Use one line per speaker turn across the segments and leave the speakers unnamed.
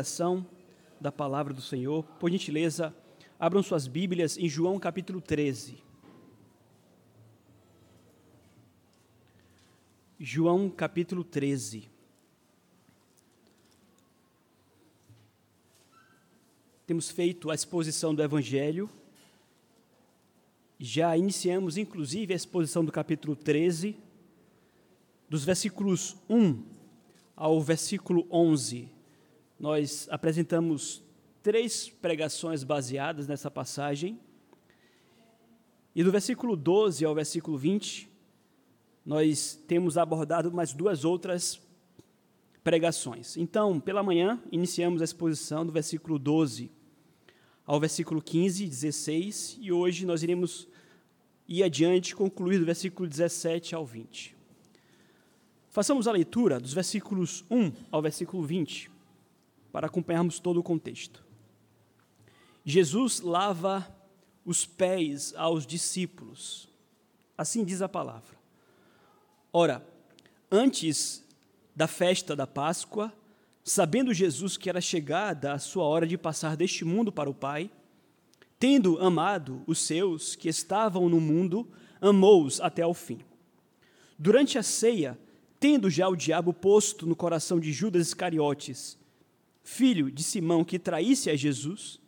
Ação da palavra do Senhor. Por gentileza, abram suas Bíblias em João capítulo 13. João capítulo 13. Temos feito a exposição do Evangelho. Já iniciamos, inclusive, a exposição do capítulo 13, dos versículos 1 ao versículo 11 nós apresentamos três pregações baseadas nessa passagem. E do versículo 12 ao versículo 20, nós temos abordado mais duas outras pregações. Então, pela manhã, iniciamos a exposição do versículo 12 ao versículo 15 e 16, e hoje nós iremos ir adiante, concluir do versículo 17 ao 20. Façamos a leitura dos versículos 1 ao versículo 20 para acompanharmos todo o contexto. Jesus lava os pés aos discípulos. Assim diz a palavra. Ora, antes da festa da Páscoa, sabendo Jesus que era chegada a sua hora de passar deste mundo para o Pai, tendo amado os seus que estavam no mundo, amou-os até ao fim. Durante a ceia, tendo já o diabo posto no coração de Judas Iscariotes, filho de Simão, que traísse a Jesus,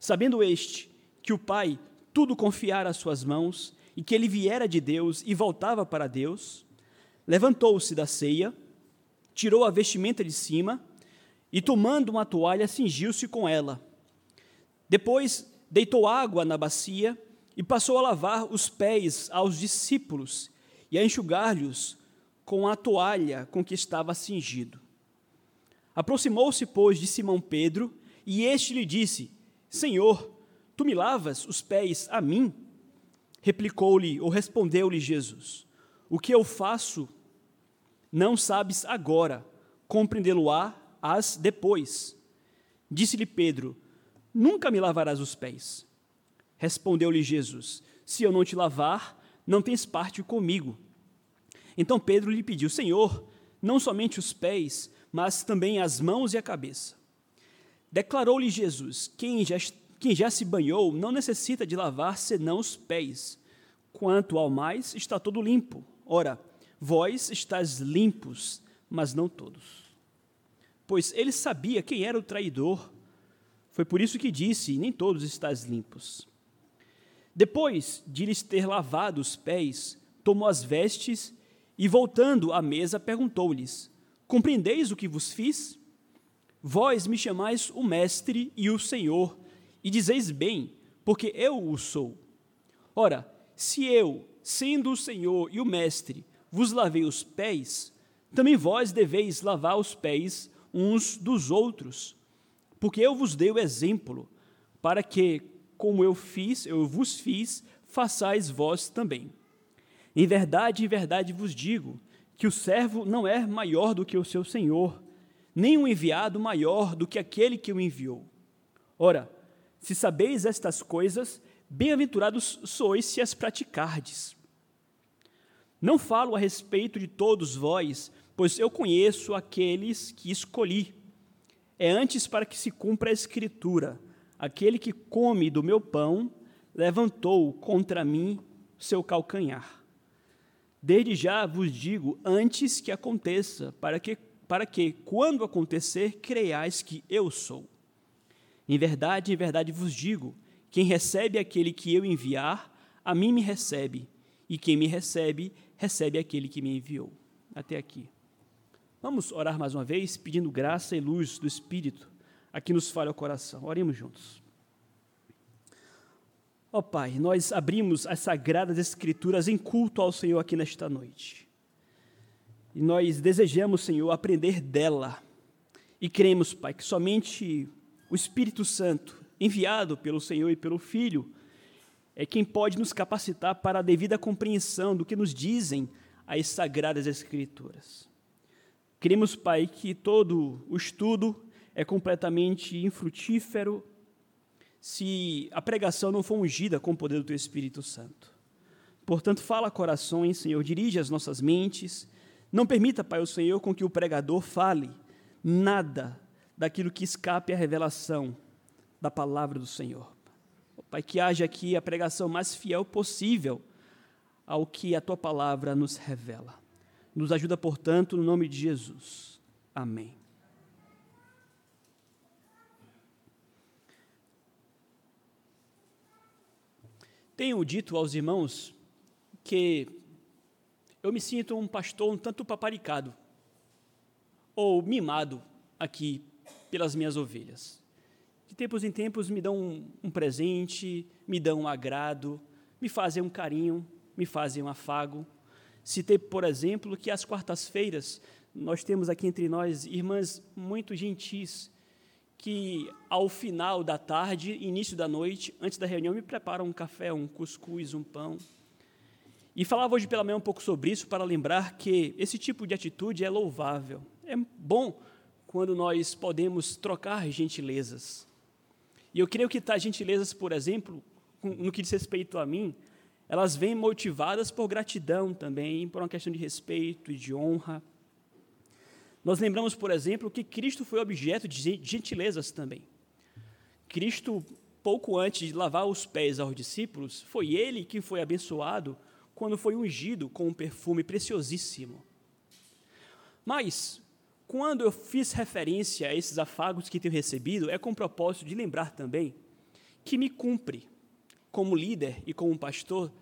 sabendo este que o Pai tudo confiara às suas mãos e que ele viera de Deus e voltava para Deus, levantou-se da ceia, tirou a vestimenta de cima e, tomando uma toalha, cingiu-se com ela. Depois, deitou água na bacia e passou a lavar os pés aos discípulos e a enxugar-lhes com a toalha com que estava cingido. Aproximou-se, pois, de Simão Pedro, e este lhe disse: Senhor, tu me lavas os pés a mim? Replicou-lhe ou respondeu-lhe Jesus: O que eu faço não sabes agora, compreendê-lo-ás depois. Disse-lhe Pedro: Nunca me lavarás os pés. Respondeu-lhe Jesus: Se eu não te lavar, não tens parte comigo. Então Pedro lhe pediu: Senhor, não somente os pés, mas também as mãos e a cabeça. Declarou-lhe Jesus: quem já, quem já se banhou não necessita de lavar senão os pés. Quanto ao mais, está todo limpo. Ora, vós estáis limpos, mas não todos. Pois ele sabia quem era o traidor. Foi por isso que disse: Nem todos estáis limpos. Depois de lhes ter lavado os pés, tomou as vestes e, voltando à mesa, perguntou-lhes: Compreendeis o que vos fiz? Vós me chamais o Mestre e o Senhor, e dizeis bem, porque eu o sou. Ora, se eu, sendo o Senhor e o Mestre, vos lavei os pés, também vós deveis lavar os pés uns dos outros, porque eu vos dei o exemplo, para que, como eu fiz, eu vos fiz, façais vós também. Em verdade, em verdade vos digo, que o servo não é maior do que o seu senhor, nem o um enviado maior do que aquele que o enviou. Ora, se sabeis estas coisas, bem-aventurados sois se as praticardes. Não falo a respeito de todos vós, pois eu conheço aqueles que escolhi. É antes para que se cumpra a Escritura: aquele que come do meu pão levantou contra mim seu calcanhar. Desde já vos digo, antes que aconteça, para que, para que, quando acontecer, creiais que eu sou. Em verdade, em verdade vos digo: quem recebe aquele que eu enviar, a mim me recebe, e quem me recebe, recebe aquele que me enviou. Até aqui. Vamos orar mais uma vez, pedindo graça e luz do Espírito a que nos fale o coração. Oremos juntos. Ó oh, Pai, nós abrimos as sagradas Escrituras em culto ao Senhor aqui nesta noite. E nós desejamos, Senhor, aprender dela. E cremos, Pai, que somente o Espírito Santo, enviado pelo Senhor e pelo Filho, é quem pode nos capacitar para a devida compreensão do que nos dizem as sagradas Escrituras. Queremos, Pai, que todo o estudo é completamente infrutífero, se a pregação não for ungida com o poder do Teu Espírito Santo. Portanto, fala corações, Senhor, dirige as nossas mentes. Não permita, Pai, o Senhor, com que o pregador fale nada daquilo que escape à revelação da palavra do Senhor. Pai, que haja aqui a pregação mais fiel possível ao que a tua palavra nos revela. Nos ajuda, portanto, no nome de Jesus. Amém. Tenho dito aos irmãos que eu me sinto um pastor um tanto paparicado ou mimado aqui pelas minhas ovelhas. De tempos em tempos me dão um, um presente, me dão um agrado, me fazem um carinho, me fazem um afago. Citei, por exemplo, que às quartas-feiras nós temos aqui entre nós irmãs muito gentis que ao final da tarde, início da noite, antes da reunião, me preparam um café, um cuscuz, um pão. E falava hoje pela manhã um pouco sobre isso para lembrar que esse tipo de atitude é louvável. É bom quando nós podemos trocar gentilezas. E eu creio que tais gentilezas, por exemplo, no que diz respeito a mim, elas vêm motivadas por gratidão também, por uma questão de respeito e de honra. Nós lembramos, por exemplo, que Cristo foi objeto de gentilezas também. Cristo, pouco antes de lavar os pés aos discípulos, foi ele que foi abençoado quando foi ungido com um perfume preciosíssimo. Mas, quando eu fiz referência a esses afagos que tenho recebido, é com o propósito de lembrar também que me cumpre, como líder e como pastor,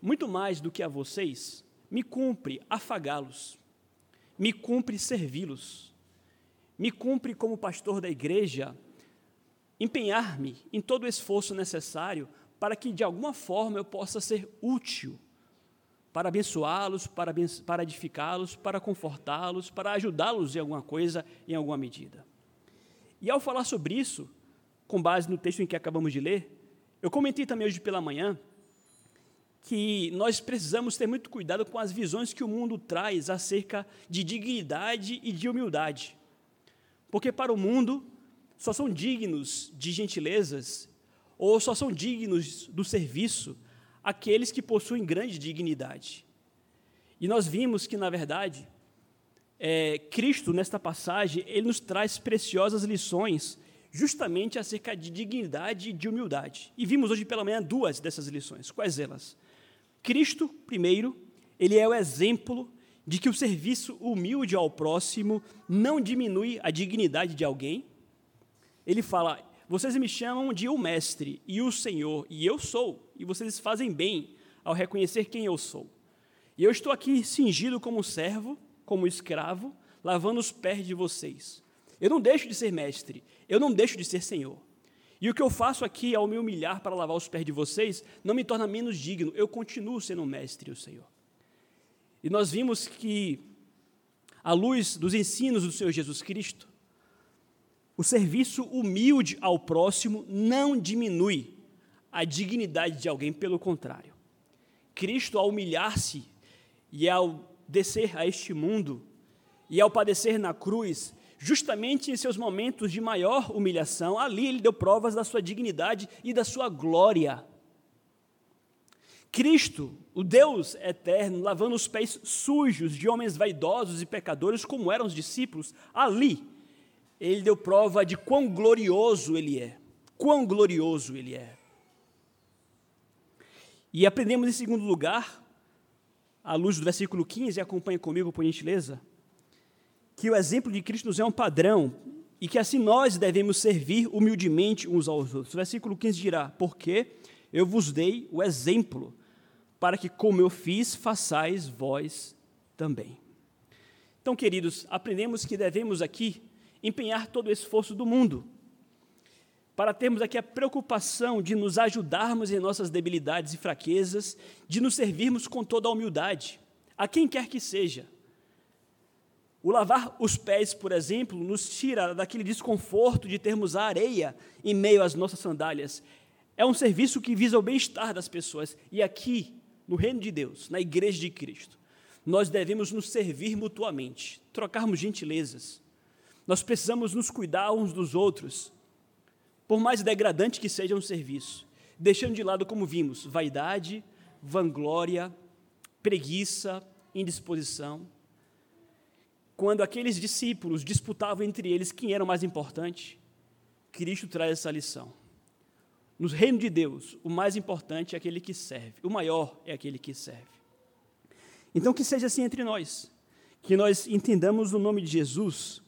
muito mais do que a vocês, me cumpre afagá-los, me cumpre servi-los, me cumpre como pastor da igreja empenhar-me em todo o esforço necessário para que de alguma forma eu possa ser útil para abençoá-los, para, para edificá-los, para confortá-los, para ajudá-los em alguma coisa, em alguma medida. E ao falar sobre isso, com base no texto em que acabamos de ler, eu comentei também hoje pela manhã que nós precisamos ter muito cuidado com as visões que o mundo traz acerca de dignidade e de humildade. Porque para o mundo só são dignos de gentilezas ou só são dignos do serviço aqueles que possuem grande dignidade. E nós vimos que, na verdade, é, Cristo, nesta passagem, ele nos traz preciosas lições justamente acerca de dignidade e de humildade. E vimos hoje pela manhã duas dessas lições. Quais elas? Cristo, primeiro, ele é o exemplo de que o serviço humilde ao próximo não diminui a dignidade de alguém. Ele fala: vocês me chamam de o mestre e o Senhor, e eu sou, e vocês fazem bem ao reconhecer quem eu sou. E eu estou aqui cingido como servo, como escravo, lavando os pés de vocês. Eu não deixo de ser mestre, eu não deixo de ser Senhor. E o que eu faço aqui ao me humilhar para lavar os pés de vocês não me torna menos digno, eu continuo sendo o mestre o Senhor. E nós vimos que, à luz dos ensinos do Senhor Jesus Cristo, o serviço humilde ao próximo não diminui a dignidade de alguém, pelo contrário. Cristo, ao humilhar-se e ao descer a este mundo e ao padecer na cruz, justamente em seus momentos de maior humilhação, ali ele deu provas da sua dignidade e da sua glória. Cristo, o Deus eterno, lavando os pés sujos de homens vaidosos e pecadores, como eram os discípulos, ali ele deu prova de quão glorioso ele é. Quão glorioso ele é. E aprendemos em segundo lugar, à luz do versículo 15, acompanhe comigo, por gentileza, que o exemplo de Cristo nos é um padrão e que assim nós devemos servir humildemente uns aos outros. O versículo 15 dirá: Porque eu vos dei o exemplo, para que, como eu fiz, façais vós também. Então, queridos, aprendemos que devemos aqui empenhar todo o esforço do mundo para termos aqui a preocupação de nos ajudarmos em nossas debilidades e fraquezas, de nos servirmos com toda a humildade, a quem quer que seja. O lavar os pés, por exemplo, nos tira daquele desconforto de termos a areia em meio às nossas sandálias. É um serviço que visa o bem-estar das pessoas. E aqui, no reino de Deus, na igreja de Cristo, nós devemos nos servir mutuamente, trocarmos gentilezas, nós precisamos nos cuidar uns dos outros, por mais degradante que seja um serviço, deixando de lado, como vimos, vaidade, vanglória, preguiça, indisposição. Quando aqueles discípulos disputavam entre eles quem era o mais importante, Cristo traz essa lição. No reino de Deus, o mais importante é aquele que serve, o maior é aquele que serve. Então, que seja assim entre nós, que nós entendamos o nome de Jesus,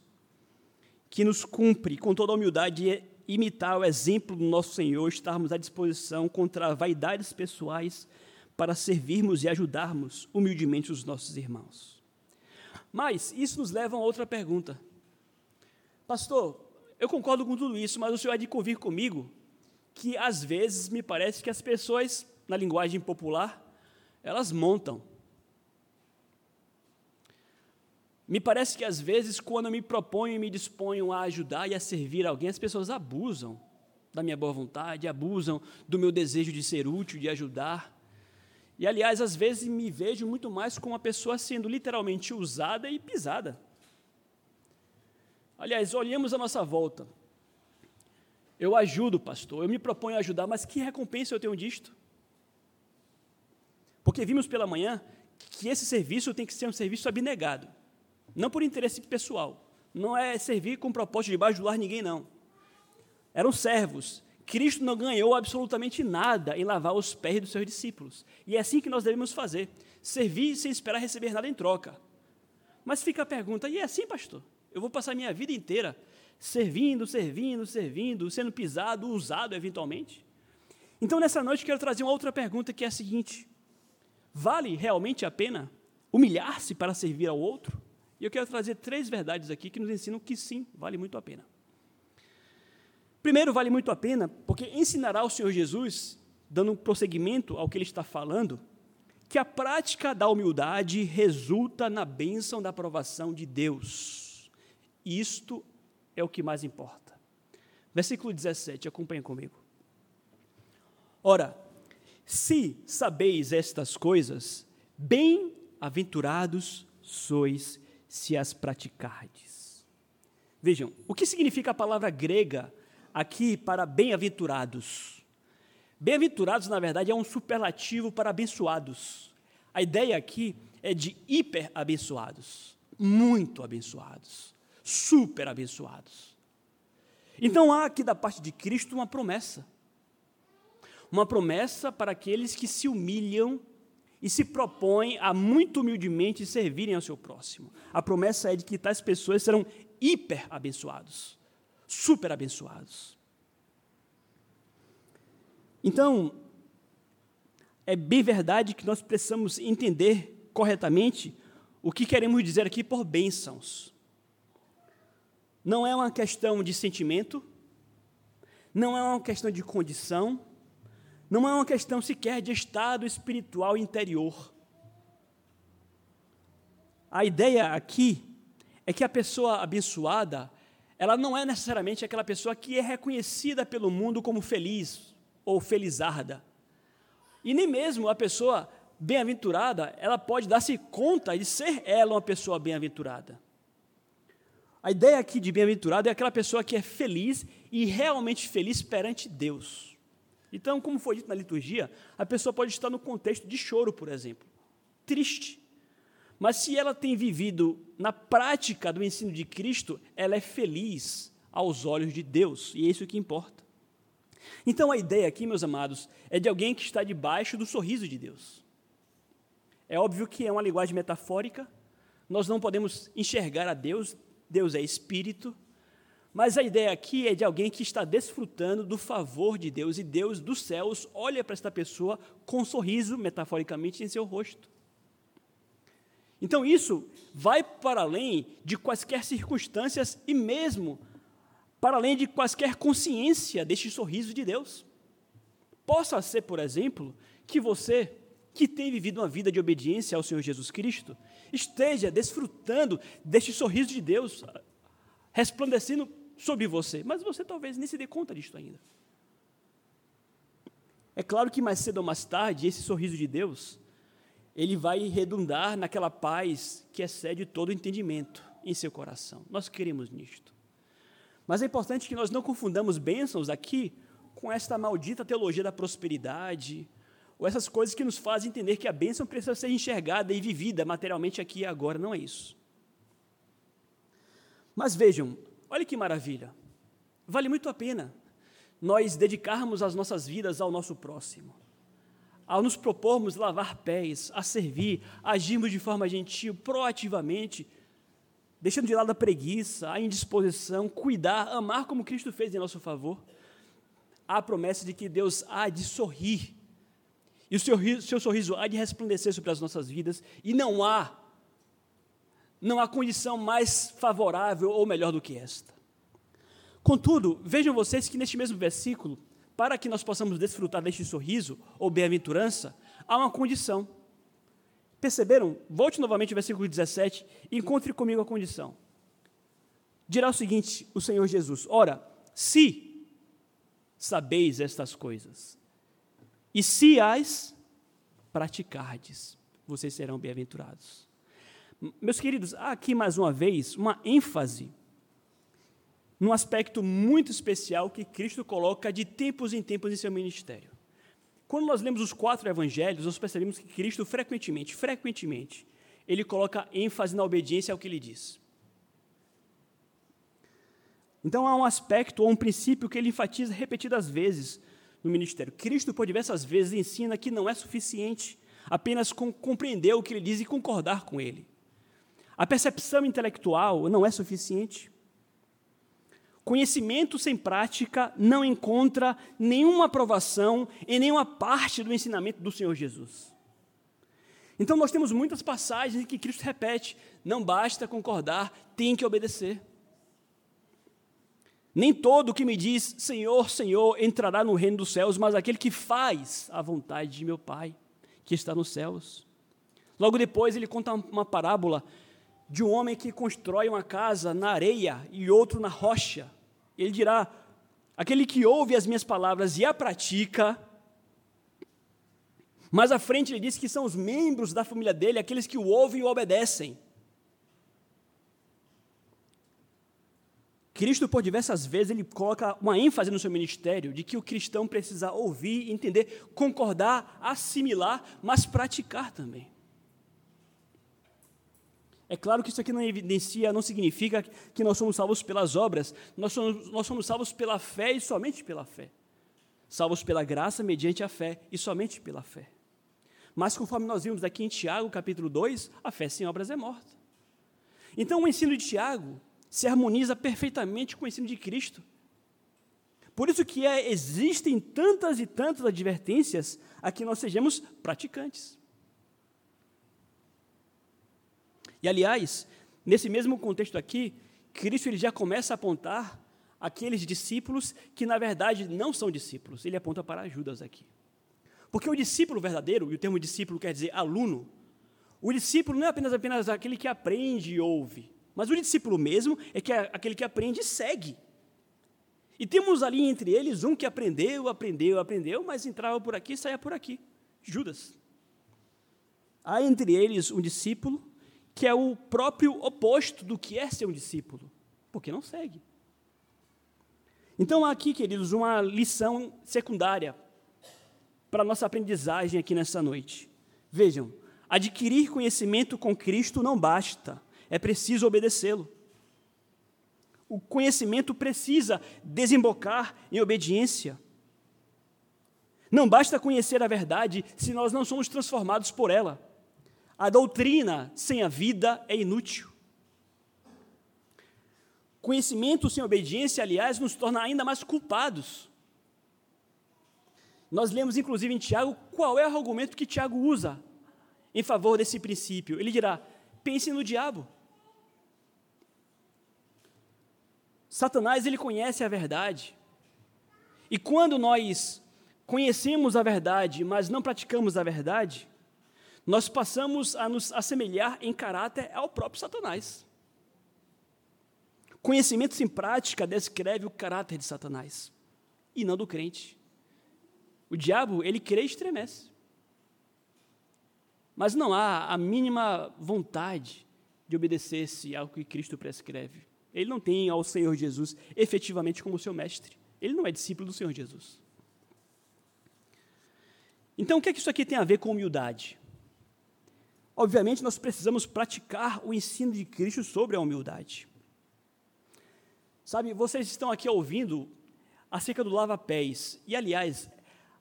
que nos cumpre com toda a humildade imitar o exemplo do nosso Senhor, estarmos à disposição contra vaidades pessoais para servirmos e ajudarmos humildemente os nossos irmãos. Mas isso nos leva a outra pergunta. Pastor, eu concordo com tudo isso, mas o senhor há de convir comigo que às vezes me parece que as pessoas, na linguagem popular, elas montam. Me parece que às vezes, quando eu me proponho e me disponho a ajudar e a servir alguém, as pessoas abusam da minha boa vontade, abusam do meu desejo de ser útil, de ajudar. E, aliás, às vezes me vejo muito mais como uma pessoa sendo literalmente usada e pisada. Aliás, olhemos a nossa volta. Eu ajudo, pastor, eu me proponho a ajudar, mas que recompensa eu tenho disto? Porque vimos pela manhã que esse serviço tem que ser um serviço abnegado, não por interesse pessoal. Não é servir com propósito de bajular ninguém, não. Eram servos Cristo não ganhou absolutamente nada em lavar os pés dos seus discípulos. E é assim que nós devemos fazer: servir sem esperar receber nada em troca. Mas fica a pergunta: e é assim, pastor? Eu vou passar minha vida inteira servindo, servindo, servindo, sendo pisado, usado eventualmente? Então, nessa noite, quero trazer uma outra pergunta que é a seguinte: vale realmente a pena humilhar-se para servir ao outro? E eu quero trazer três verdades aqui que nos ensinam que sim, vale muito a pena. Primeiro, vale muito a pena, porque ensinará o Senhor Jesus, dando um prosseguimento ao que ele está falando, que a prática da humildade resulta na bênção da aprovação de Deus. Isto é o que mais importa. Versículo 17, acompanha comigo. Ora, se sabeis estas coisas, bem-aventurados sois se as praticardes. Vejam, o que significa a palavra grega aqui para bem-aventurados. Bem-aventurados, na verdade, é um superlativo para abençoados. A ideia aqui é de hiper-abençoados, muito abençoados, super abençoados. Então há aqui da parte de Cristo uma promessa. Uma promessa para aqueles que se humilham e se propõem a muito humildemente servirem ao seu próximo. A promessa é de que tais pessoas serão hiper abençoados super abençoados. Então, é bem verdade que nós precisamos entender corretamente o que queremos dizer aqui por bênçãos. Não é uma questão de sentimento, não é uma questão de condição, não é uma questão sequer de estado espiritual interior. A ideia aqui é que a pessoa abençoada, ela não é necessariamente aquela pessoa que é reconhecida pelo mundo como feliz ou felizarda. E nem mesmo a pessoa bem-aventurada, ela pode dar-se conta de ser ela uma pessoa bem-aventurada. A ideia aqui de bem-aventurado é aquela pessoa que é feliz e realmente feliz perante Deus. Então, como foi dito na liturgia, a pessoa pode estar no contexto de choro, por exemplo, triste, mas se ela tem vivido na prática do ensino de Cristo, ela é feliz aos olhos de Deus, e é isso que importa. Então a ideia aqui, meus amados, é de alguém que está debaixo do sorriso de Deus. É óbvio que é uma linguagem metafórica, nós não podemos enxergar a Deus, Deus é espírito, mas a ideia aqui é de alguém que está desfrutando do favor de Deus, e Deus dos céus olha para esta pessoa com um sorriso, metaforicamente, em seu rosto. Então isso vai para além de quaisquer circunstâncias e mesmo para além de quaisquer consciência deste sorriso de Deus. Possa ser, por exemplo, que você, que tem vivido uma vida de obediência ao Senhor Jesus Cristo, esteja desfrutando deste sorriso de Deus resplandecendo sobre você, mas você talvez nem se dê conta disto ainda. É claro que mais cedo ou mais tarde, esse sorriso de Deus ele vai redundar naquela paz que excede todo entendimento em seu coração. Nós queremos nisto. Mas é importante que nós não confundamos bênçãos aqui com esta maldita teologia da prosperidade, ou essas coisas que nos fazem entender que a bênção precisa ser enxergada e vivida materialmente aqui e agora. Não é isso. Mas vejam, olha que maravilha. Vale muito a pena nós dedicarmos as nossas vidas ao nosso próximo. Ao nos propormos lavar pés, a servir, agirmos de forma gentil, proativamente, deixando de lado a preguiça, a indisposição, cuidar, amar como Cristo fez em nosso favor, há a promessa de que Deus há de sorrir, e o seu, seu sorriso há de resplandecer sobre as nossas vidas, e não há, não há condição mais favorável ou melhor do que esta. Contudo, vejam vocês que neste mesmo versículo, para que nós possamos desfrutar deste sorriso ou bem-aventurança, há uma condição. Perceberam? Volte novamente ao versículo 17 e encontre comigo a condição. Dirá o seguinte: o Senhor Jesus: Ora, se sabeis estas coisas, e se as praticardes, vocês serão bem-aventurados. Meus queridos, há aqui mais uma vez uma ênfase num aspecto muito especial que Cristo coloca de tempos em tempos em seu ministério. Quando nós lemos os quatro evangelhos, nós percebemos que Cristo frequentemente, frequentemente, ele coloca ênfase na obediência ao que ele diz. Então há um aspecto ou um princípio que ele enfatiza repetidas vezes no ministério. Cristo, por diversas vezes, ensina que não é suficiente apenas com compreender o que ele diz e concordar com ele. A percepção intelectual não é suficiente. Conhecimento sem prática não encontra nenhuma aprovação em nenhuma parte do ensinamento do Senhor Jesus. Então, nós temos muitas passagens em que Cristo repete: não basta concordar, tem que obedecer. Nem todo que me diz Senhor, Senhor entrará no reino dos céus, mas aquele que faz a vontade de meu Pai, que está nos céus. Logo depois, ele conta uma parábola de um homem que constrói uma casa na areia e outro na rocha. Ele dirá: aquele que ouve as minhas palavras e a pratica. Mais à frente ele diz que são os membros da família dele, aqueles que o ouvem e o obedecem. Cristo, por diversas vezes, ele coloca uma ênfase no seu ministério de que o cristão precisa ouvir, entender, concordar, assimilar, mas praticar também. É claro que isso aqui não evidencia, não significa que nós somos salvos pelas obras, nós somos, nós somos salvos pela fé e somente pela fé. Salvos pela graça mediante a fé e somente pela fé. Mas conforme nós vimos aqui em Tiago, capítulo 2, a fé sem obras é morta. Então o ensino de Tiago se harmoniza perfeitamente com o ensino de Cristo. Por isso que é, existem tantas e tantas advertências a que nós sejamos praticantes. E, aliás, nesse mesmo contexto aqui, Cristo ele já começa a apontar aqueles discípulos que, na verdade, não são discípulos. Ele aponta para Judas aqui. Porque o discípulo verdadeiro, e o termo discípulo quer dizer aluno, o discípulo não é apenas, apenas aquele que aprende e ouve, mas o discípulo mesmo é, que é aquele que aprende e segue. E temos ali entre eles um que aprendeu, aprendeu, aprendeu, mas entrava por aqui e saía por aqui. Judas. Há entre eles um discípulo que é o próprio oposto do que é ser um discípulo, porque não segue. Então, há aqui, queridos, uma lição secundária para a nossa aprendizagem aqui nessa noite. Vejam, adquirir conhecimento com Cristo não basta, é preciso obedecê-lo. O conhecimento precisa desembocar em obediência. Não basta conhecer a verdade se nós não somos transformados por ela. A doutrina sem a vida é inútil. Conhecimento sem obediência, aliás, nos torna ainda mais culpados. Nós lemos, inclusive, em Tiago, qual é o argumento que Tiago usa em favor desse princípio. Ele dirá: pense no diabo. Satanás, ele conhece a verdade. E quando nós conhecemos a verdade, mas não praticamos a verdade, nós passamos a nos assemelhar em caráter ao próprio Satanás. Conhecimento sem prática descreve o caráter de Satanás e não do crente. O diabo, ele crê e estremece. Mas não há a mínima vontade de obedecer-se ao que Cristo prescreve. Ele não tem ao Senhor Jesus efetivamente como seu mestre. Ele não é discípulo do Senhor Jesus. Então, o que é que isso aqui tem a ver com humildade? Obviamente, nós precisamos praticar o ensino de Cristo sobre a humildade. Sabe, vocês estão aqui ouvindo acerca do lava-pés. E, aliás,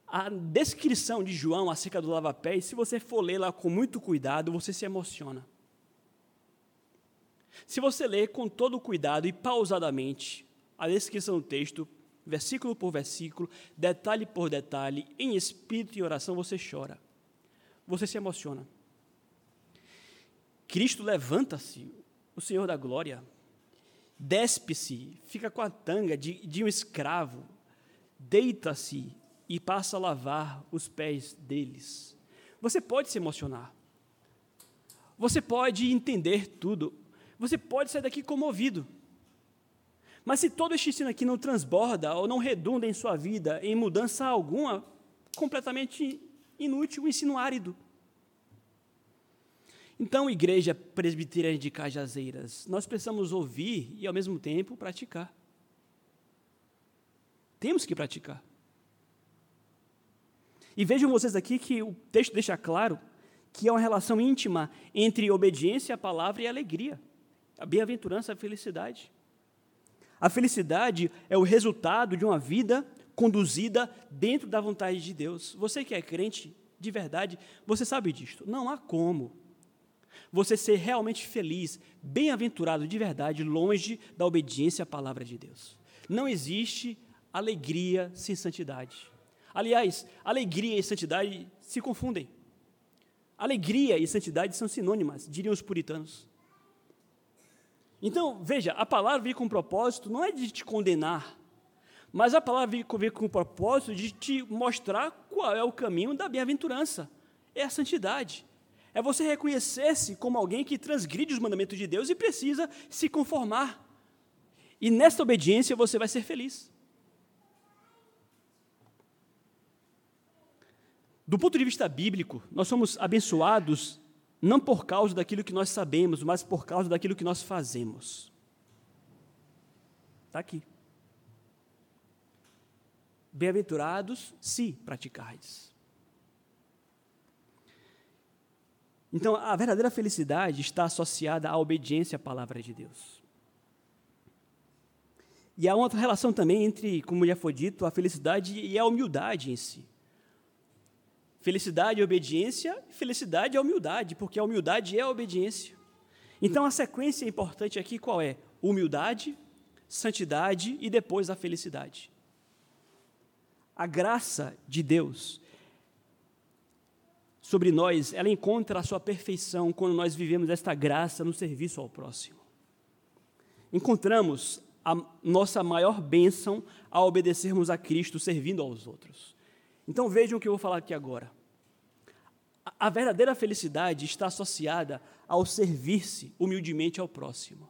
a descrição de João acerca do lava-pés, se você for lá com muito cuidado, você se emociona. Se você ler com todo cuidado e pausadamente a descrição do texto, versículo por versículo, detalhe por detalhe, em espírito e oração, você chora. Você se emociona. Cristo levanta-se, o Senhor da glória, despe-se, fica com a tanga de, de um escravo, deita-se e passa a lavar os pés deles. Você pode se emocionar. Você pode entender tudo. Você pode sair daqui comovido. Mas se todo este ensino aqui não transborda ou não redunda em sua vida em mudança alguma, completamente inútil, um ensino árido. Então, igreja presbiteriana de Cajazeiras, nós precisamos ouvir e, ao mesmo tempo, praticar. Temos que praticar. E vejam vocês aqui que o texto deixa claro que é uma relação íntima entre obediência à palavra e alegria. A bem-aventurança, a felicidade. A felicidade é o resultado de uma vida conduzida dentro da vontade de Deus. Você que é crente de verdade, você sabe disto. Não há como você ser realmente feliz, bem-aventurado de verdade, longe da obediência à palavra de Deus. Não existe alegria sem santidade. Aliás, alegria e santidade se confundem. Alegria e santidade são sinônimas, diriam os puritanos. Então, veja, a palavra vem com propósito não é de te condenar, mas a palavra vem com o propósito de te mostrar qual é o caminho da bem-aventurança. É a santidade. É você reconhecer-se como alguém que transgride os mandamentos de Deus e precisa se conformar. E nesta obediência você vai ser feliz. Do ponto de vista bíblico, nós somos abençoados não por causa daquilo que nós sabemos, mas por causa daquilo que nós fazemos. Está aqui. Bem-aventurados se praticardes. Então, a verdadeira felicidade está associada à obediência à palavra de Deus. E há uma outra relação também entre, como já foi dito, a felicidade e a humildade em si. Felicidade e obediência, felicidade é humildade, porque a humildade é a obediência. Então, a sequência importante aqui qual é? Humildade, santidade e depois a felicidade. A graça de Deus sobre nós, ela encontra a sua perfeição quando nós vivemos esta graça no serviço ao próximo. Encontramos a nossa maior bênção ao obedecermos a Cristo servindo aos outros. Então vejam o que eu vou falar aqui agora. A verdadeira felicidade está associada ao servir-se humildemente ao próximo.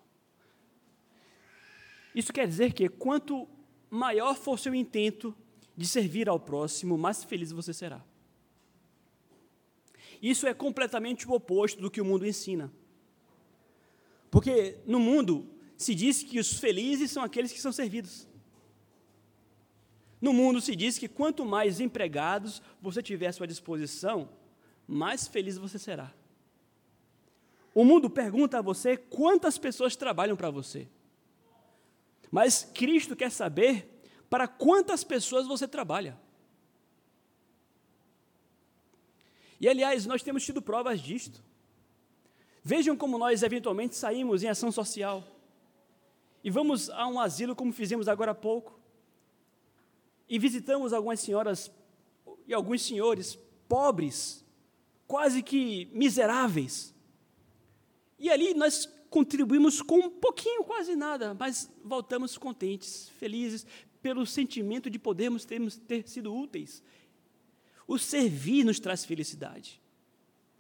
Isso quer dizer que quanto maior for seu intento de servir ao próximo, mais feliz você será. Isso é completamente o oposto do que o mundo ensina. Porque no mundo se diz que os felizes são aqueles que são servidos. No mundo se diz que quanto mais empregados você tiver à sua disposição, mais feliz você será. O mundo pergunta a você quantas pessoas trabalham para você. Mas Cristo quer saber para quantas pessoas você trabalha. E, aliás, nós temos tido provas disto. Vejam como nós, eventualmente, saímos em ação social. E vamos a um asilo, como fizemos agora há pouco. E visitamos algumas senhoras e alguns senhores pobres, quase que miseráveis. E ali nós contribuímos com um pouquinho, quase nada, mas voltamos contentes, felizes, pelo sentimento de podermos termos, ter sido úteis o servir nos traz felicidade.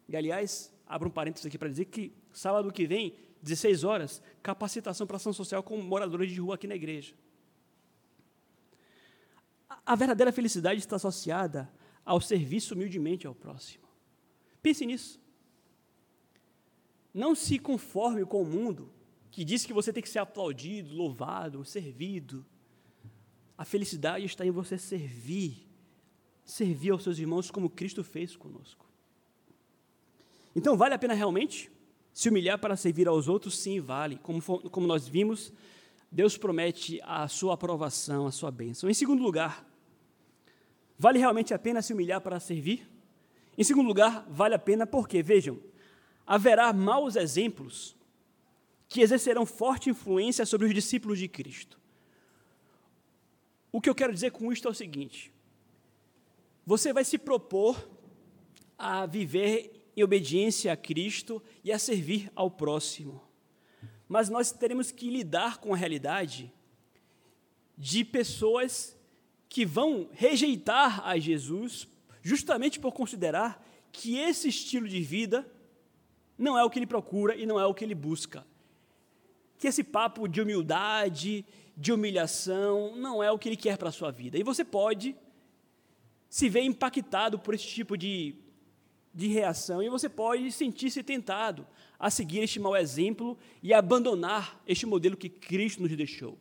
E, aliás, abro um parênteses aqui para dizer que sábado que vem, 16 horas, capacitação para ação social com moradores de rua aqui na igreja. A verdadeira felicidade está associada ao serviço humildemente ao próximo. Pense nisso. Não se conforme com o mundo que diz que você tem que ser aplaudido, louvado, servido. A felicidade está em você servir servir aos seus irmãos como Cristo fez conosco. Então, vale a pena realmente se humilhar para servir aos outros? Sim, vale. Como, como nós vimos Deus promete a sua aprovação, a sua bênção. Em segundo lugar, vale realmente a pena se humilhar para servir? Em segundo lugar, vale a pena porque, vejam, haverá maus exemplos que exercerão forte influência sobre os discípulos de Cristo. O que eu quero dizer com isto é o seguinte: você vai se propor a viver em obediência a Cristo e a servir ao próximo. Mas nós teremos que lidar com a realidade de pessoas que vão rejeitar a Jesus justamente por considerar que esse estilo de vida não é o que ele procura e não é o que ele busca. Que esse papo de humildade, de humilhação, não é o que ele quer para a sua vida. E você pode se ver impactado por esse tipo de, de reação e você pode sentir-se tentado a seguir este mau exemplo e abandonar este modelo que Cristo nos deixou,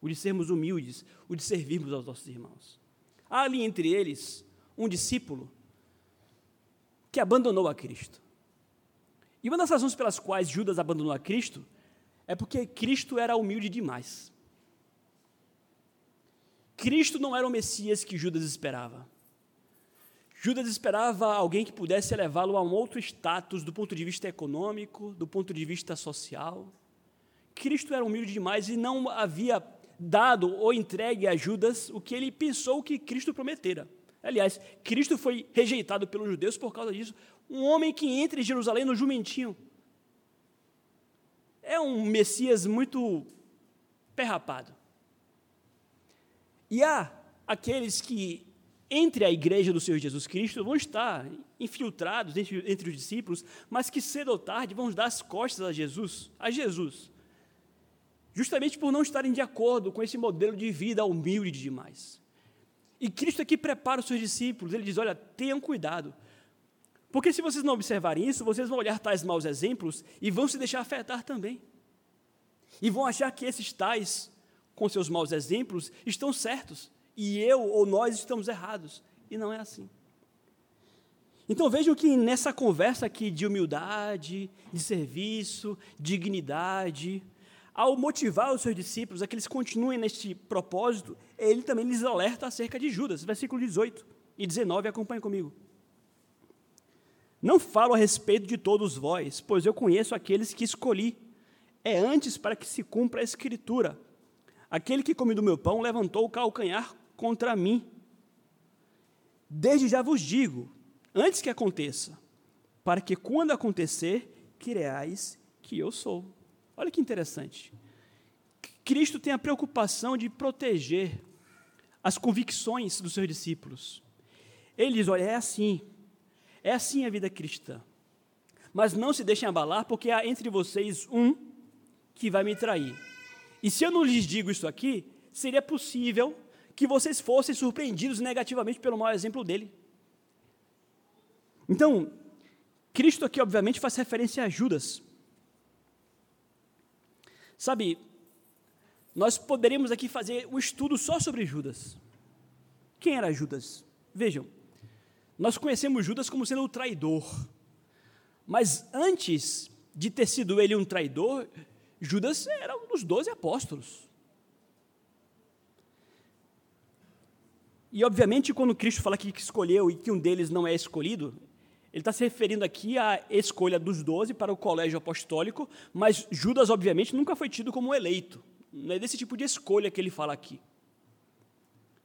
o de sermos humildes, o de servirmos aos nossos irmãos. Há ali entre eles um discípulo que abandonou a Cristo. E uma das razões pelas quais Judas abandonou a Cristo é porque Cristo era humilde demais. Cristo não era o Messias que Judas esperava. Judas esperava alguém que pudesse levá-lo a um outro status do ponto de vista econômico, do ponto de vista social. Cristo era humilde demais e não havia dado ou entregue a Judas o que ele pensou que Cristo prometera. Aliás, Cristo foi rejeitado pelos judeus por causa disso. Um homem que entra em Jerusalém no jumentinho. É um Messias muito perrapado. E há aqueles que, entre a igreja do Senhor Jesus Cristo, vão estar infiltrados entre, entre os discípulos, mas que cedo ou tarde vão dar as costas a Jesus, a Jesus, justamente por não estarem de acordo com esse modelo de vida humilde demais. E Cristo aqui prepara os seus discípulos, ele diz: olha, tenham cuidado, porque se vocês não observarem isso, vocês vão olhar tais maus exemplos e vão se deixar afetar também. E vão achar que esses tais com seus maus exemplos, estão certos, e eu ou nós estamos errados. E não é assim. Então vejam que nessa conversa aqui de humildade, de serviço, dignidade, ao motivar os seus discípulos a que eles continuem neste propósito, ele também lhes alerta acerca de Judas, versículo 18 e 19, acompanhe comigo. Não falo a respeito de todos vós, pois eu conheço aqueles que escolhi. É antes para que se cumpra a escritura. Aquele que come do meu pão levantou o calcanhar contra mim. Desde já vos digo, antes que aconteça, para que quando acontecer, creais que eu sou. Olha que interessante. Cristo tem a preocupação de proteger as convicções dos seus discípulos. Ele diz: olha, é assim, é assim a vida cristã. Mas não se deixem abalar, porque há entre vocês um que vai me trair. E se eu não lhes digo isso aqui, seria possível que vocês fossem surpreendidos negativamente pelo mau exemplo dele. Então, Cristo aqui, obviamente, faz referência a Judas. Sabe, nós poderíamos aqui fazer um estudo só sobre Judas. Quem era Judas? Vejam, nós conhecemos Judas como sendo o traidor. Mas antes de ter sido ele um traidor, Judas era um dos doze apóstolos. E, obviamente, quando Cristo fala que escolheu e que um deles não é escolhido, ele está se referindo aqui à escolha dos doze para o colégio apostólico, mas Judas, obviamente, nunca foi tido como eleito. Não é desse tipo de escolha que ele fala aqui.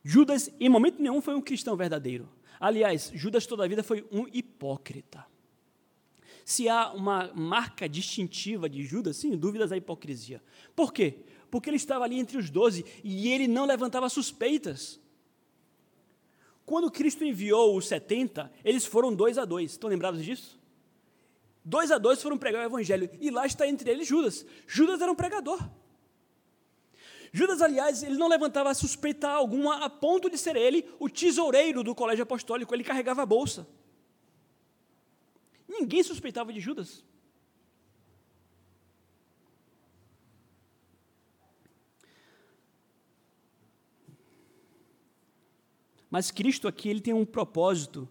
Judas, em momento nenhum, foi um cristão verdadeiro. Aliás, Judas toda a vida foi um hipócrita. Se há uma marca distintiva de Judas, sem dúvidas a hipocrisia. Por quê? Porque ele estava ali entre os doze e ele não levantava suspeitas. Quando Cristo enviou os 70, eles foram dois a dois. Estão lembrados disso? Dois a dois foram pregar o evangelho. E lá está entre eles Judas. Judas era um pregador. Judas, aliás, ele não levantava suspeita alguma a ponto de ser ele o tesoureiro do colégio apostólico. Ele carregava a bolsa. Ninguém suspeitava de Judas. Mas Cristo aqui ele tem um propósito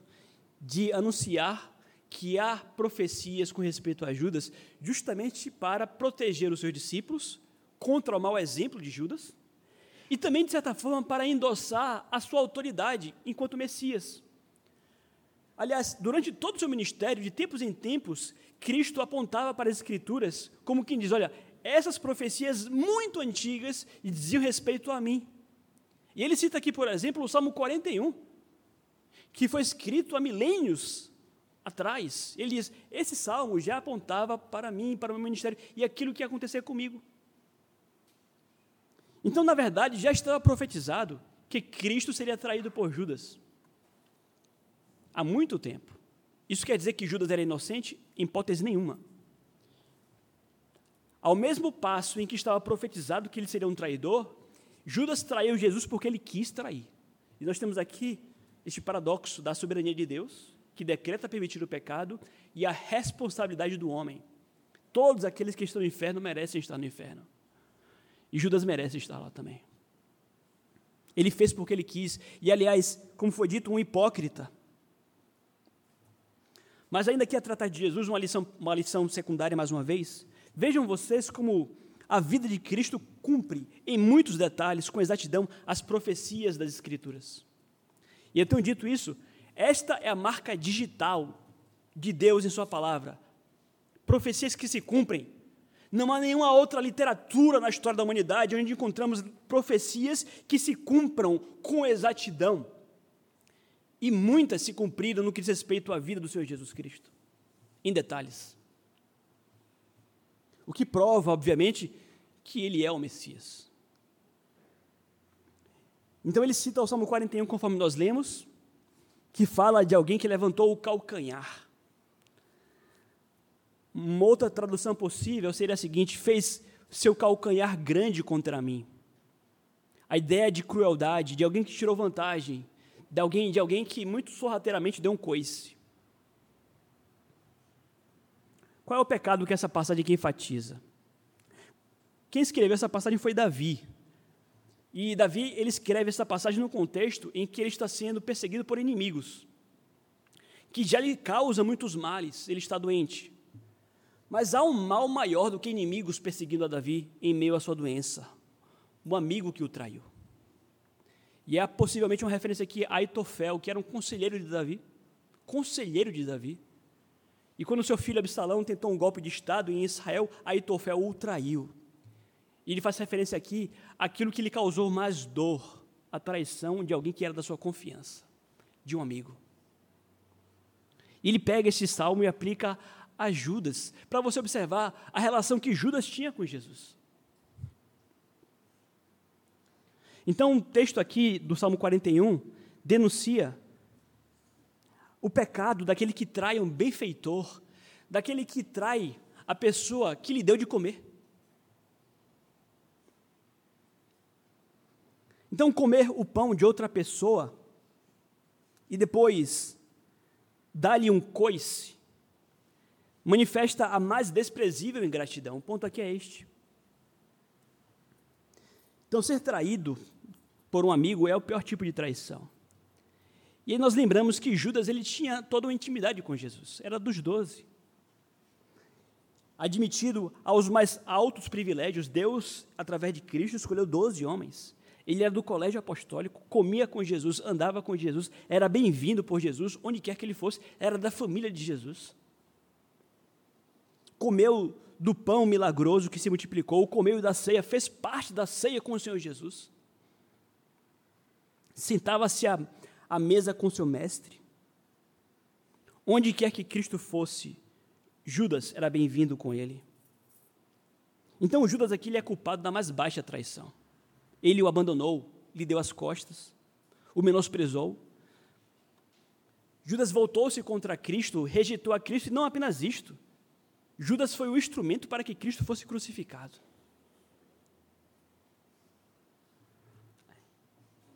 de anunciar que há profecias com respeito a Judas, justamente para proteger os seus discípulos contra o mau exemplo de Judas e também, de certa forma, para endossar a sua autoridade enquanto Messias. Aliás, durante todo o seu ministério, de tempos em tempos, Cristo apontava para as Escrituras como quem diz: olha, essas profecias muito antigas diziam respeito a mim. E ele cita aqui, por exemplo, o Salmo 41, que foi escrito há milênios atrás. Ele diz: esse salmo já apontava para mim, para o meu ministério e aquilo que ia acontecer comigo. Então, na verdade, já estava profetizado que Cristo seria traído por Judas há muito tempo. Isso quer dizer que Judas era inocente? Em hipótese nenhuma. Ao mesmo passo em que estava profetizado que ele seria um traidor, Judas traiu Jesus porque ele quis trair. E nós temos aqui este paradoxo da soberania de Deus, que decreta permitir o pecado, e a responsabilidade do homem. Todos aqueles que estão no inferno merecem estar no inferno. E Judas merece estar lá também. Ele fez porque ele quis. E, aliás, como foi dito, um hipócrita. Mas ainda que a tratar de Jesus, uma lição, uma lição secundária mais uma vez, vejam vocês como a vida de Cristo cumpre, em muitos detalhes, com exatidão, as profecias das Escrituras. E então, dito isso, esta é a marca digital de Deus em Sua palavra. Profecias que se cumprem. Não há nenhuma outra literatura na história da humanidade onde encontramos profecias que se cumpram com exatidão e muitas se cumpriram no que diz respeito à vida do Senhor Jesus Cristo, em detalhes. O que prova, obviamente, que ele é o Messias. Então ele cita o Salmo 41, conforme nós lemos, que fala de alguém que levantou o calcanhar. Uma outra tradução possível seria a seguinte: fez seu calcanhar grande contra mim. A ideia de crueldade, de alguém que tirou vantagem, de alguém, de alguém que muito sorrateiramente deu um coice. Qual é o pecado que essa passagem aqui enfatiza? Quem escreveu essa passagem foi Davi. E Davi, ele escreve essa passagem no contexto em que ele está sendo perseguido por inimigos, que já lhe causa muitos males, ele está doente. Mas há um mal maior do que inimigos perseguindo a Davi em meio à sua doença, um amigo que o traiu. E é possivelmente uma referência aqui a Aitofel, que era um conselheiro de Davi. Conselheiro de Davi. E quando seu filho Absalão tentou um golpe de Estado em Israel, Aitofel o traiu. E ele faz referência aqui àquilo que lhe causou mais dor, a traição de alguém que era da sua confiança, de um amigo. E ele pega esse salmo e aplica a Judas, para você observar a relação que Judas tinha com Jesus. Então, o texto aqui do Salmo 41 denuncia o pecado daquele que trai um benfeitor, daquele que trai a pessoa que lhe deu de comer. Então, comer o pão de outra pessoa e depois dar-lhe um coice, manifesta a mais desprezível ingratidão. O ponto aqui é este. Então, ser traído por um amigo é o pior tipo de traição. E aí nós lembramos que Judas ele tinha toda uma intimidade com Jesus, era dos doze. Admitido aos mais altos privilégios, Deus, através de Cristo, escolheu doze homens. Ele era do colégio apostólico, comia com Jesus, andava com Jesus, era bem-vindo por Jesus, onde quer que ele fosse, era da família de Jesus. Comeu do pão milagroso que se multiplicou, comeu da ceia, fez parte da ceia com o Senhor Jesus sentava-se à, à mesa com seu mestre. Onde quer que Cristo fosse, Judas era bem-vindo com ele. Então Judas aqui ele é culpado da mais baixa traição. Ele o abandonou, lhe deu as costas, o menosprezou. Judas voltou-se contra Cristo, rejeitou a Cristo, e não apenas isto. Judas foi o instrumento para que Cristo fosse crucificado.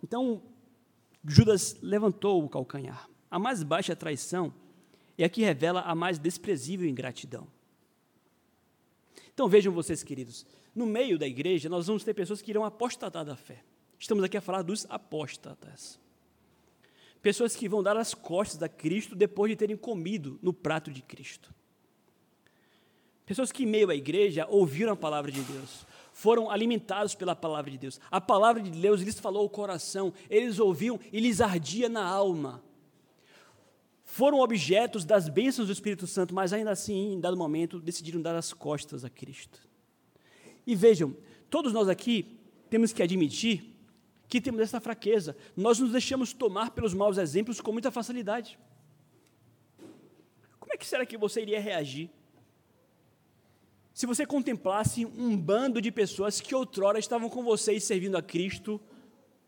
Então, Judas levantou o calcanhar. A mais baixa traição é a que revela a mais desprezível ingratidão. Então vejam vocês, queridos, no meio da igreja nós vamos ter pessoas que irão apostatar da fé. Estamos aqui a falar dos apóstatas. Pessoas que vão dar as costas a Cristo depois de terem comido no prato de Cristo. Pessoas que, em meio à igreja, ouviram a palavra de Deus, foram alimentados pela palavra de Deus. A palavra de Deus lhes falou ao coração, eles ouviam e lhes ardia na alma. Foram objetos das bênçãos do Espírito Santo, mas ainda assim, em dado momento, decidiram dar as costas a Cristo. E vejam, todos nós aqui temos que admitir que temos essa fraqueza. Nós nos deixamos tomar pelos maus exemplos com muita facilidade. Como é que será que você iria reagir se você contemplasse um bando de pessoas que outrora estavam com vocês servindo a Cristo,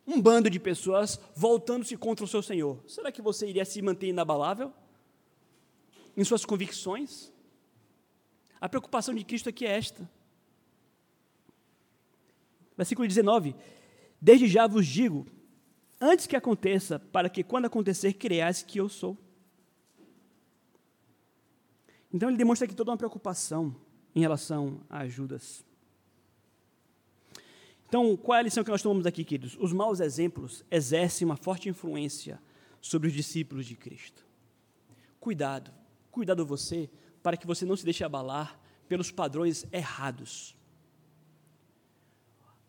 um bando de pessoas voltando-se contra o seu Senhor? Será que você iria se manter inabalável em suas convicções? A preocupação de Cristo aqui é esta. Versículo 19: Desde já vos digo, antes que aconteça, para que quando acontecer, creiais que eu sou. Então ele demonstra aqui toda uma preocupação em relação a Judas. Então, qual é a lição que nós tomamos aqui, queridos? Os maus exemplos exercem uma forte influência sobre os discípulos de Cristo. Cuidado, cuidado você, para que você não se deixe abalar pelos padrões errados.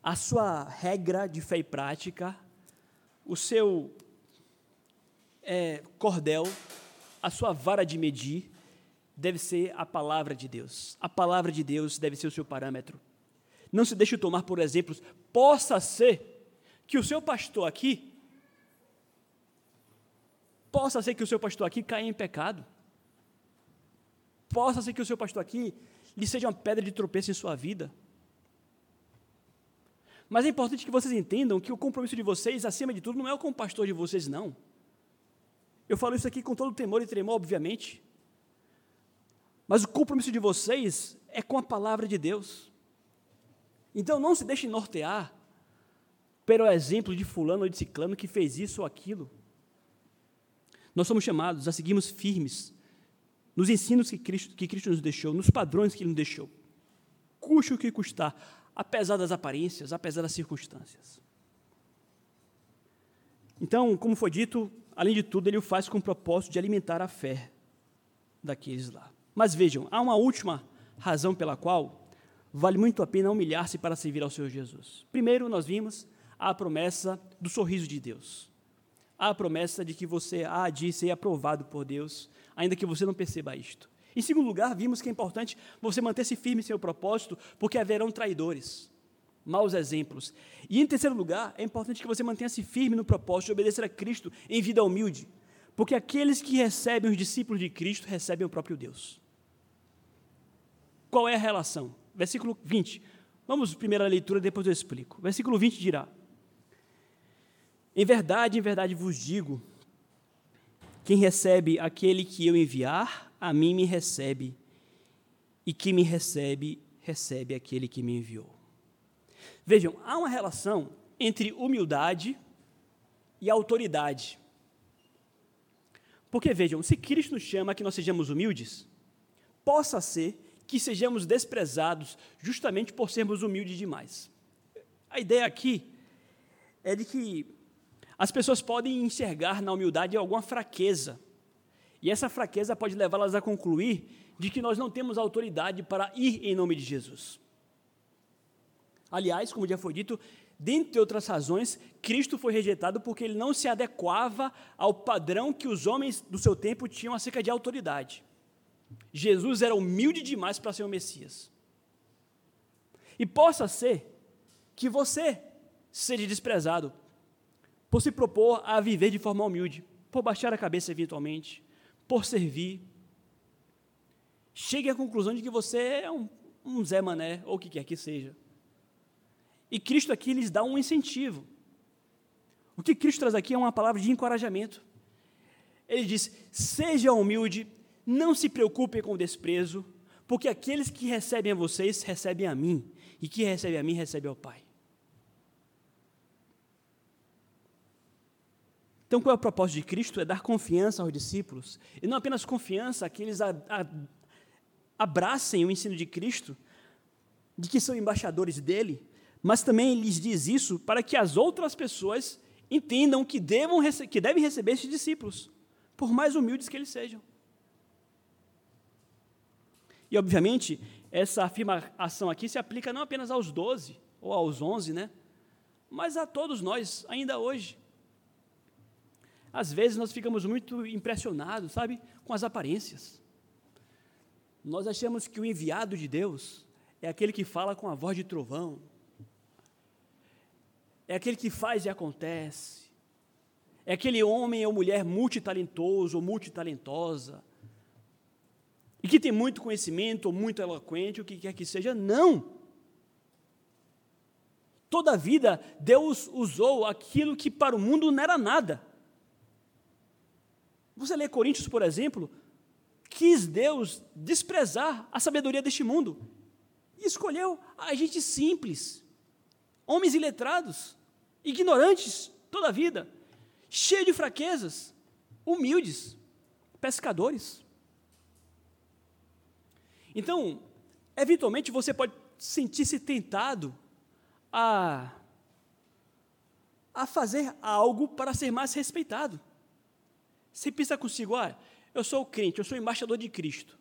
A sua regra de fé e prática, o seu é, cordel, a sua vara de medir, deve ser a palavra de Deus. A palavra de Deus deve ser o seu parâmetro. Não se deixe tomar por exemplos. Possa ser que o seu pastor aqui, possa ser que o seu pastor aqui caia em pecado. Possa ser que o seu pastor aqui lhe seja uma pedra de tropeço em sua vida. Mas é importante que vocês entendam que o compromisso de vocês, acima de tudo, não é com o pastor de vocês, não. Eu falo isso aqui com todo temor e tremor, obviamente. Mas o compromisso de vocês é com a palavra de Deus. Então não se deixem nortear pelo exemplo de fulano ou de ciclano que fez isso ou aquilo. Nós somos chamados a seguirmos firmes nos ensinos que Cristo, que Cristo nos deixou, nos padrões que Ele nos deixou. Custe o que custar, apesar das aparências, apesar das circunstâncias. Então, como foi dito, além de tudo, Ele o faz com o propósito de alimentar a fé daqueles lá. Mas vejam, há uma última razão pela qual vale muito a pena humilhar-se para servir ao Senhor Jesus. Primeiro, nós vimos a promessa do sorriso de Deus. A promessa de que você há de ser aprovado por Deus, ainda que você não perceba isto. Em segundo lugar, vimos que é importante você manter-se firme em seu propósito, porque haverão traidores, maus exemplos. E em terceiro lugar, é importante que você mantenha-se firme no propósito de obedecer a Cristo em vida humilde, porque aqueles que recebem os discípulos de Cristo recebem o próprio Deus. Qual é a relação? Versículo 20. Vamos primeira leitura, depois eu explico. Versículo 20 dirá: Em verdade, em verdade vos digo, quem recebe aquele que eu enviar, a mim me recebe, e quem me recebe, recebe aquele que me enviou. Vejam, há uma relação entre humildade e autoridade. Porque vejam, se Cristo nos chama que nós sejamos humildes, possa ser que sejamos desprezados justamente por sermos humildes demais. A ideia aqui é de que as pessoas podem enxergar na humildade alguma fraqueza, e essa fraqueza pode levá-las a concluir de que nós não temos autoridade para ir em nome de Jesus. Aliás, como já foi dito, dentre outras razões, Cristo foi rejeitado porque ele não se adequava ao padrão que os homens do seu tempo tinham acerca de autoridade. Jesus era humilde demais para ser o Messias. E possa ser que você seja desprezado por se propor a viver de forma humilde, por baixar a cabeça eventualmente, por servir. Chegue à conclusão de que você é um, um Zé Mané, ou o que quer que seja. E Cristo aqui lhes dá um incentivo. O que Cristo traz aqui é uma palavra de encorajamento. Ele diz: seja humilde não se preocupem com o desprezo, porque aqueles que recebem a vocês recebem a mim, e que recebe a mim recebe ao Pai. Então, qual é o propósito de Cristo? É dar confiança aos discípulos, e não apenas confiança, que eles a, a, abracem o ensino de Cristo, de que são embaixadores dele, mas também lhes diz isso para que as outras pessoas entendam que, devam, que devem receber esses discípulos, por mais humildes que eles sejam. E, obviamente, essa afirmação aqui se aplica não apenas aos 12 ou aos 11, né? Mas a todos nós, ainda hoje. Às vezes nós ficamos muito impressionados, sabe, com as aparências. Nós achamos que o enviado de Deus é aquele que fala com a voz de trovão, é aquele que faz e acontece, é aquele homem ou mulher multitalentoso ou multitalentosa, e que tem muito conhecimento ou muito eloquente, o que quer que seja. Não! Toda a vida, Deus usou aquilo que para o mundo não era nada. Você lê Coríntios, por exemplo, quis Deus desprezar a sabedoria deste mundo e escolheu a gente simples, homens iletrados, ignorantes toda a vida, cheios de fraquezas, humildes, pescadores. Então, eventualmente você pode sentir-se tentado a, a fazer algo para ser mais respeitado. Você pensa consigo, ah, eu sou crente, eu sou embaixador de Cristo,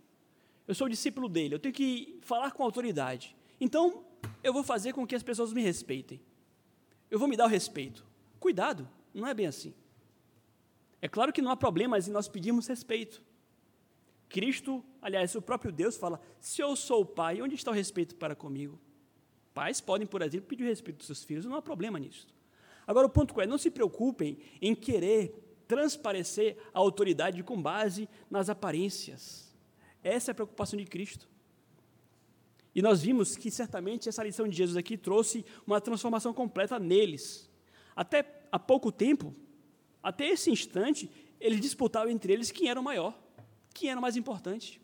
eu sou discípulo dele, eu tenho que falar com autoridade. Então, eu vou fazer com que as pessoas me respeitem. Eu vou me dar o respeito. Cuidado, não é bem assim. É claro que não há problemas em nós pedirmos respeito. Cristo, aliás, o próprio Deus fala: se eu sou o pai, onde está o respeito para comigo? Pais podem, por exemplo, pedir respeito dos seus filhos, não há problema nisso. Agora, o ponto é: não se preocupem em querer transparecer a autoridade com base nas aparências. Essa é a preocupação de Cristo. E nós vimos que certamente essa lição de Jesus aqui trouxe uma transformação completa neles. Até há pouco tempo, até esse instante, eles disputavam entre eles quem era o maior, quem era o mais importante.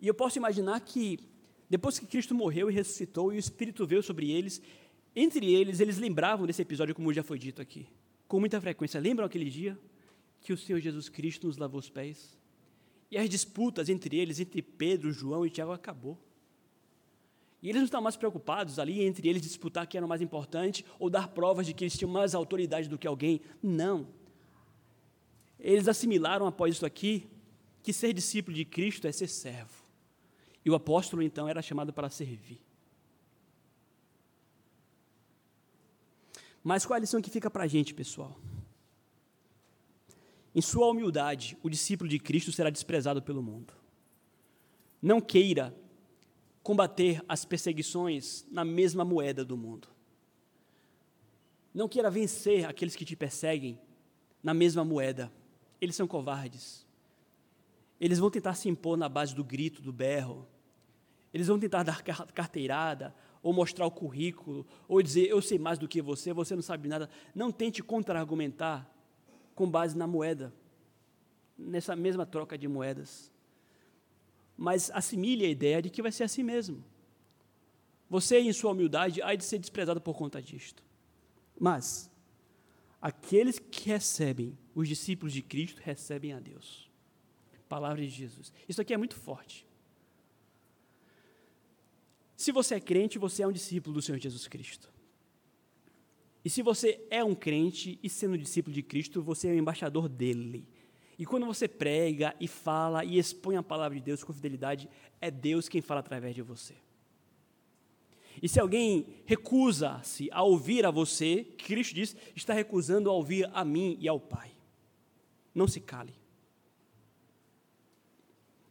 E eu posso imaginar que, depois que Cristo morreu e ressuscitou e o Espírito veio sobre eles, entre eles, eles lembravam desse episódio, como já foi dito aqui, com muita frequência. Lembram aquele dia que o Senhor Jesus Cristo nos lavou os pés? E as disputas entre eles, entre Pedro, João e Tiago, acabou. E eles não estavam mais preocupados ali entre eles disputar quem era o mais importante ou dar provas de que eles tinham mais autoridade do que alguém. Não. Eles assimilaram após isso aqui que ser discípulo de Cristo é ser servo. E o apóstolo então era chamado para servir. Mas qual é a lição que fica para a gente, pessoal? Em sua humildade, o discípulo de Cristo será desprezado pelo mundo. Não queira combater as perseguições na mesma moeda do mundo. Não queira vencer aqueles que te perseguem na mesma moeda. Eles são covardes. Eles vão tentar se impor na base do grito, do berro. Eles vão tentar dar carteirada, ou mostrar o currículo, ou dizer eu sei mais do que você, você não sabe nada. Não tente contra-argumentar com base na moeda, nessa mesma troca de moedas. Mas assimile a ideia de que vai ser assim mesmo. Você, em sua humildade, há de ser desprezado por conta disto. Mas, aqueles que recebem, os discípulos de Cristo, recebem a Deus. Palavra de Jesus. Isso aqui é muito forte. Se você é crente, você é um discípulo do Senhor Jesus Cristo. E se você é um crente e sendo discípulo de Cristo, você é um embaixador dele. E quando você prega e fala e expõe a palavra de Deus com fidelidade, é Deus quem fala através de você. E se alguém recusa-se a ouvir a você, Cristo diz, está recusando a ouvir a mim e ao Pai. Não se cale.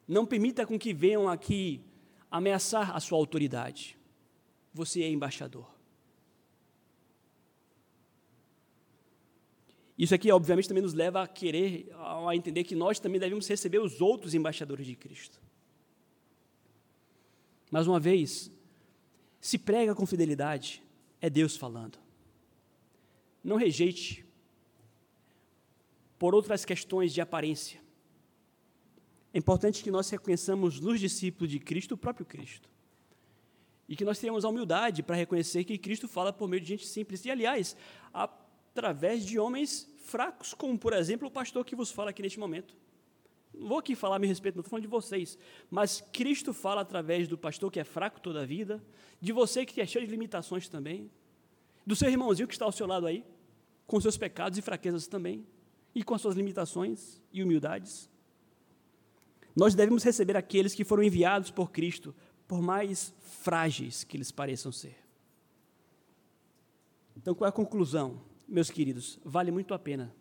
Não permita com que venham aqui ameaçar a sua autoridade. Você é embaixador. Isso aqui, obviamente, também nos leva a querer, a entender que nós também devemos receber os outros embaixadores de Cristo. Mais uma vez, se prega com fidelidade, é Deus falando. Não rejeite por outras questões de aparência. É importante que nós reconheçamos nos discípulos de Cristo o próprio Cristo. E que nós tenhamos a humildade para reconhecer que Cristo fala por meio de gente simples. E, aliás, através de homens fracos, como por exemplo o pastor que vos fala aqui neste momento. Não vou aqui falar a meu respeito, não estou falando de vocês, mas Cristo fala através do pastor que é fraco toda a vida, de você que é cheio de limitações também, do seu irmãozinho que está ao seu lado aí, com seus pecados e fraquezas também, e com as suas limitações e humildades. Nós devemos receber aqueles que foram enviados por Cristo, por mais frágeis que eles pareçam ser. Então, qual é a conclusão, meus queridos? Vale muito a pena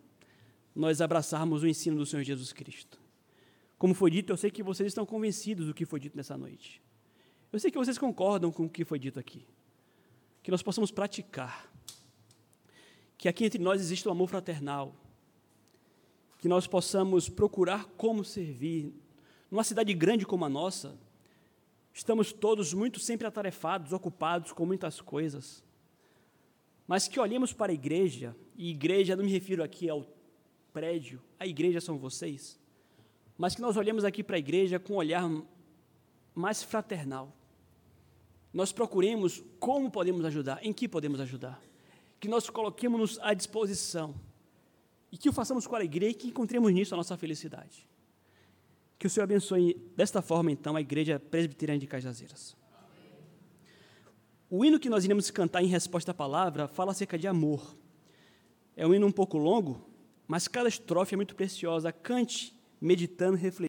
nós abraçarmos o ensino do Senhor Jesus Cristo. Como foi dito, eu sei que vocês estão convencidos do que foi dito nessa noite. Eu sei que vocês concordam com o que foi dito aqui. Que nós possamos praticar. Que aqui entre nós exista um amor fraternal. Que nós possamos procurar como servir. Numa cidade grande como a nossa, estamos todos muito sempre atarefados, ocupados com muitas coisas. Mas que olhemos para a igreja, e igreja não me refiro aqui ao prédio, a igreja são vocês, mas que nós olhemos aqui para a igreja com um olhar mais fraternal. Nós procuremos como podemos ajudar, em que podemos ajudar. Que nós coloquemos-nos à disposição. E que o façamos com alegria e que encontremos nisso a nossa felicidade. Que o Senhor abençoe desta forma, então, a Igreja Presbiteriana de Cajazeiras. O hino que nós iremos cantar em resposta à palavra fala acerca de amor. É um hino um pouco longo, mas cada estrofe é muito preciosa. Cante, meditando, refletindo.